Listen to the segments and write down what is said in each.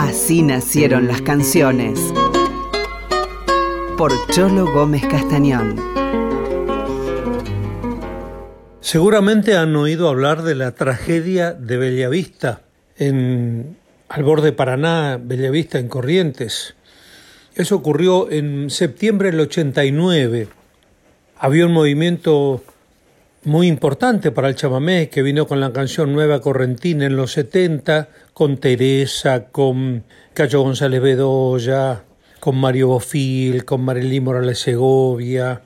Así nacieron las canciones. Por Cholo Gómez Castañón. Seguramente han oído hablar de la tragedia de Bellavista, en, al borde de Paraná, Bellavista en Corrientes. Eso ocurrió en septiembre del 89. Había un movimiento muy importante para el chamamé que vino con la canción Nueva Correntina en los 70, con Teresa, con Cacho González Bedoya, con Mario Bofil, con Marilí Morales Segovia.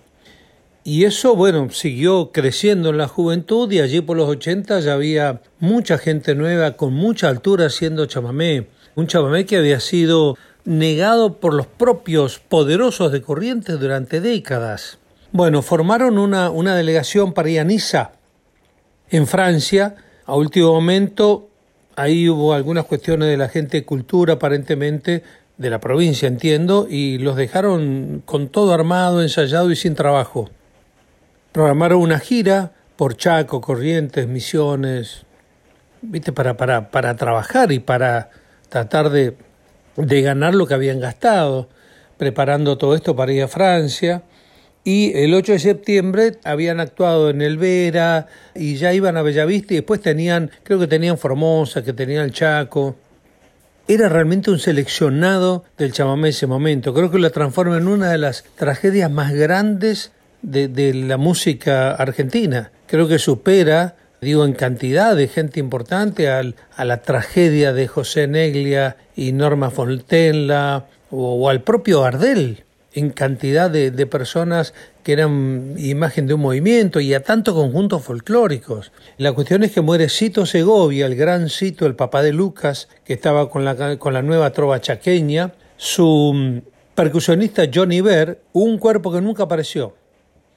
Y eso, bueno, siguió creciendo en la juventud y allí por los 80 ya había mucha gente nueva con mucha altura haciendo chamamé. Un chamamé que había sido negado por los propios poderosos de Corrientes durante décadas. Bueno, formaron una, una delegación para ir a Niza, en Francia. A último momento, ahí hubo algunas cuestiones de la gente de cultura, aparentemente, de la provincia, entiendo, y los dejaron con todo armado, ensayado y sin trabajo. Programaron una gira por Chaco, Corrientes, Misiones, viste, para, para, para trabajar y para tratar de, de ganar lo que habían gastado, preparando todo esto para ir a Francia y el 8 de septiembre habían actuado en el Vera y ya iban a Bellavista y después tenían, creo que tenían Formosa, que tenían el Chaco. Era realmente un seleccionado del chamamé ese momento. Creo que lo transforma en una de las tragedias más grandes de, de la música argentina. Creo que supera, digo, en cantidad de gente importante al, a la tragedia de José Neglia y Norma Fontenla o, o al propio Ardel en cantidad de, de, personas que eran imagen de un movimiento y a tantos conjuntos folclóricos. La cuestión es que muere Cito Segovia, el gran Cito, el papá de Lucas, que estaba con la, con la nueva trova chaqueña, su mm, percusionista Johnny Ver, un cuerpo que nunca apareció.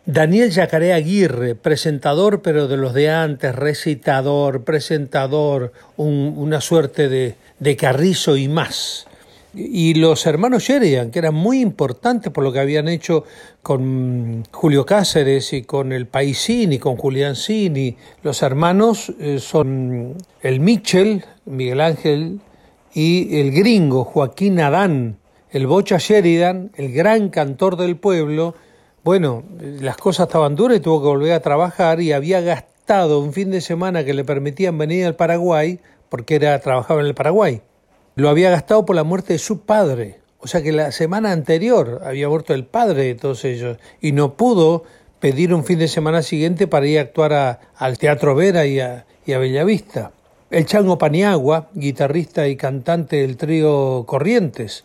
Daniel Yacaré Aguirre, presentador pero de los de antes, recitador, presentador, un, una suerte de, de carrizo y más y los hermanos Sheridan, que eran muy importantes por lo que habían hecho con Julio Cáceres y con el Paisini, con Julián Cini. Los hermanos eh, son el Mitchell, Miguel Ángel, y el gringo Joaquín Adán, el Bocha Sheridan, el gran cantor del pueblo. Bueno, las cosas estaban duras y tuvo que volver a trabajar y había gastado un fin de semana que le permitían venir al Paraguay porque era trabajaba en el Paraguay lo había gastado por la muerte de su padre. O sea que la semana anterior había muerto el padre de todos ellos y no pudo pedir un fin de semana siguiente para ir a actuar a, al Teatro Vera y a, Bellavista. El Chango Paniagua, guitarrista y cantante del trío Corrientes.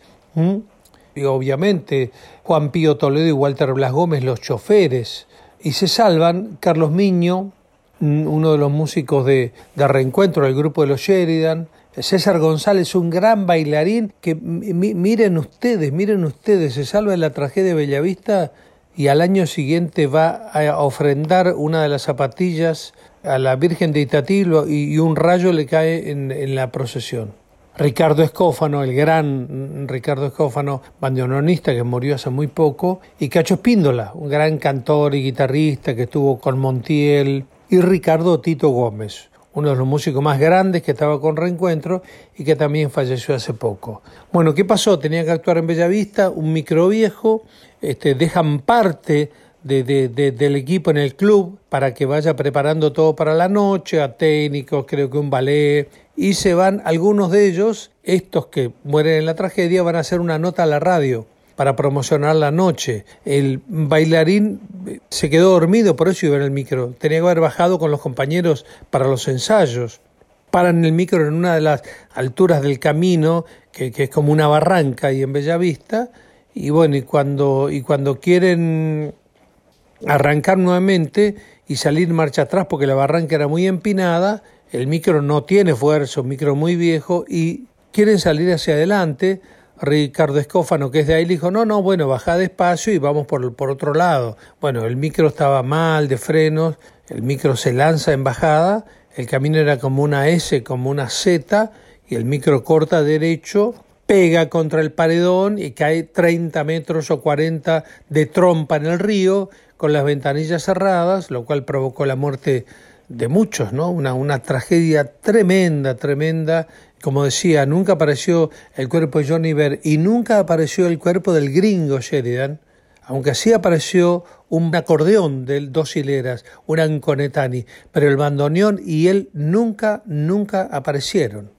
Y obviamente Juan Pío Toledo y Walter Blas Gómez, los choferes. Y se salvan Carlos Miño, uno de los músicos de, de reencuentro del grupo de los Sheridan, César González, un gran bailarín que miren ustedes, miren ustedes, se salva de la tragedia de Bellavista y al año siguiente va a ofrendar una de las zapatillas a la Virgen de Itatilo y, un rayo le cae en, en, la procesión. Ricardo Escófano, el gran Ricardo Escófano, bandoneonista que murió hace muy poco, y Cacho Espíndola, un gran cantor y guitarrista que estuvo con Montiel, y Ricardo Tito Gómez, uno de los músicos más grandes que estaba con Reencuentro y que también falleció hace poco. Bueno, ¿qué pasó? Tenía que actuar en Bellavista, un micro viejo, este, dejan parte de, de, de, del equipo en el club para que vaya preparando todo para la noche, a técnicos, creo que un ballet, y se van algunos de ellos, estos que mueren en la tragedia, van a hacer una nota a la radio para promocionar la noche. El bailarín se quedó dormido, por eso iba en el micro. Tenía que haber bajado con los compañeros para los ensayos. Paran el micro en una de las alturas del camino, que, es como una barranca y en Bellavista. Y bueno, y cuando, y cuando quieren arrancar nuevamente y salir marcha atrás porque la barranca era muy empinada, el micro no tiene fuerza, un micro muy viejo, y quieren salir hacia adelante, Ricardo Escófano, que es de ahí, le dijo, no, no, bueno, baja despacio y vamos por, por otro lado. Bueno, el micro estaba mal de frenos, el micro se lanza en bajada, el camino era como una S, como una Z, y el micro corta derecho, pega contra el paredón y cae 30 metros o 40 de trompa en el río, con las ventanillas cerradas, lo cual provocó la muerte de muchos, ¿no? Una, una tragedia tremenda, tremenda. Como decía, nunca apareció el cuerpo de Johnny Bear y nunca apareció el cuerpo del gringo Sheridan, aunque sí apareció un acordeón de dos hileras, un anconetani, pero el bandoneón y él nunca, nunca aparecieron.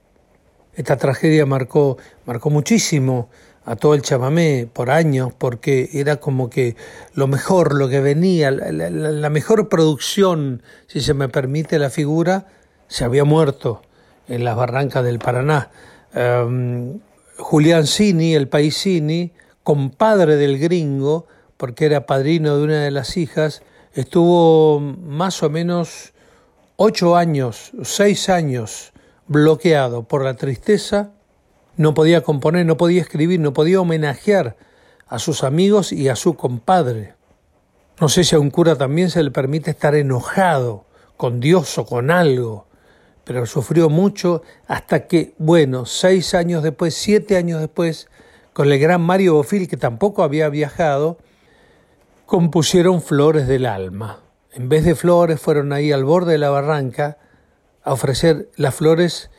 Esta tragedia marcó, marcó muchísimo a todo el chamamé por años, porque era como que lo mejor, lo que venía, la, mejor producción, si se me permite la figura, se había muerto en las barrancas del Paraná. Um, Julián Cini, el paisini, compadre del gringo, porque era padrino de una de las hijas, estuvo más o menos ocho años, seis años bloqueado por la tristeza no podía componer, no podía escribir, no podía homenajear a sus amigos y a su compadre. No sé si a un cura también se le permite estar enojado con Dios o con algo, pero sufrió mucho hasta que, bueno, seis años después, siete años después, con el gran Mario Bofil, que tampoco había viajado, compusieron Flores del Alma. En vez de flores, fueron ahí al borde de la barranca a ofrecer las flores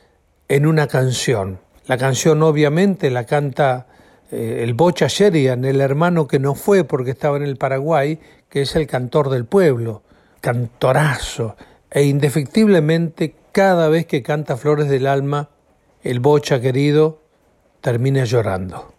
en una canción. La canción obviamente la canta eh, el Bocha Sheridan, el hermano que no fue porque estaba en el Paraguay, que es el cantor del pueblo, cantorazo, e indefectiblemente cada vez que canta Flores del Alma, el Bocha querido termina llorando.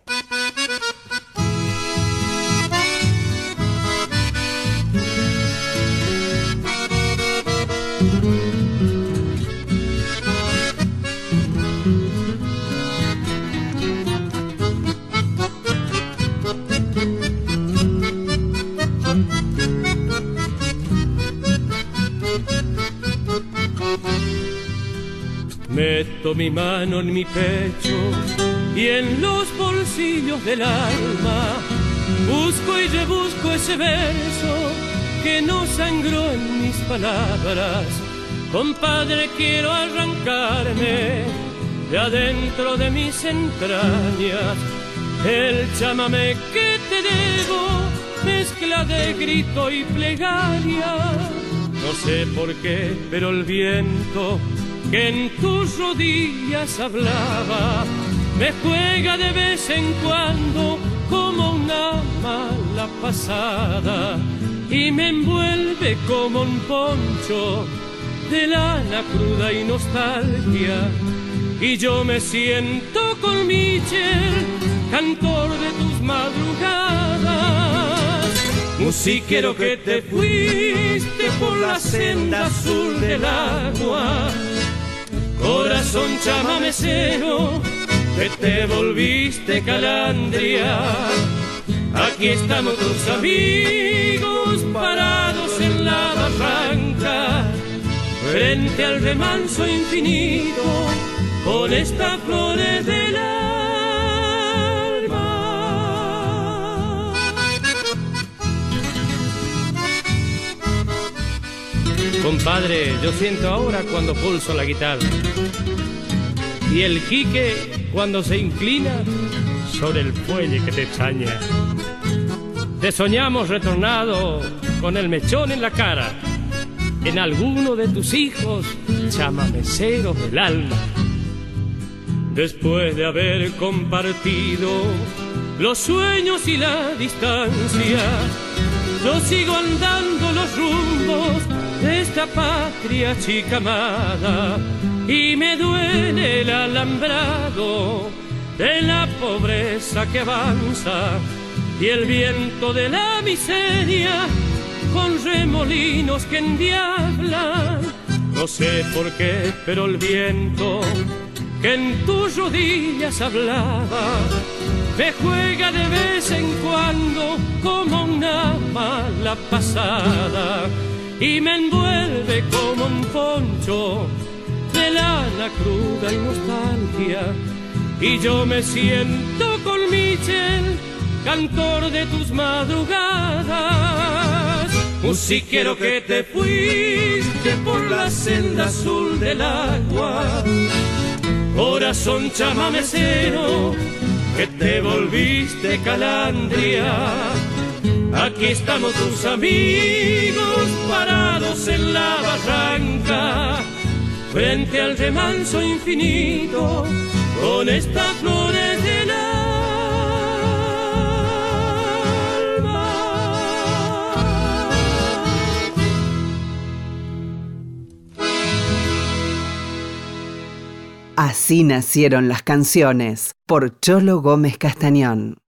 Meto mi mano en mi pecho y en los bolsillos del alma busco y rebusco ese verso que no sangró en mis palabras. Compadre, quiero arrancarme de adentro de mis entrañas el chamame que te debo, mezcla de grito y plegaria. No sé por qué, pero el viento que en tus rodillas hablaba, me juega de vez en cuando como una mala pasada y me envuelve como un poncho de lana cruda y nostalgia. Y yo me siento con Michel, cantor de tus madrugadas, musiquero que te fuiste por la senda azul del agua corazón chamamecero, que te volviste calandria. Aquí estamos tus amigos parados en la barranca, frente al remanso infinito, con esta flores del Compadre, yo siento ahora cuando pulso la guitarra y el quique cuando se inclina sobre el fuelle que te extraña. Te soñamos retornado con el mechón en la cara, en alguno de tus hijos chamameceros del alma. Después de haber compartido los sueños y la distancia, yo sigo andando los rumbos de esta patria chica amada y me duele el alambrado de la pobreza que avanza y el viento de la miseria con remolinos que endiablan. No sé por qué, pero el viento que en tus rodillas hablaba me juega de vez en cuando como una mala pasada y me envuelve como un poncho de lana cruda y nostalgia. Y yo me siento con Michel, cantor de tus madrugadas. Musiquero que te fuiste por la senda azul del agua. Corazón chamamecero, que te volviste calandria. Aquí estamos tus amigos parados en la barranca, frente al remanso infinito, con estas flores del alma. Así nacieron las canciones por Cholo Gómez Castañón.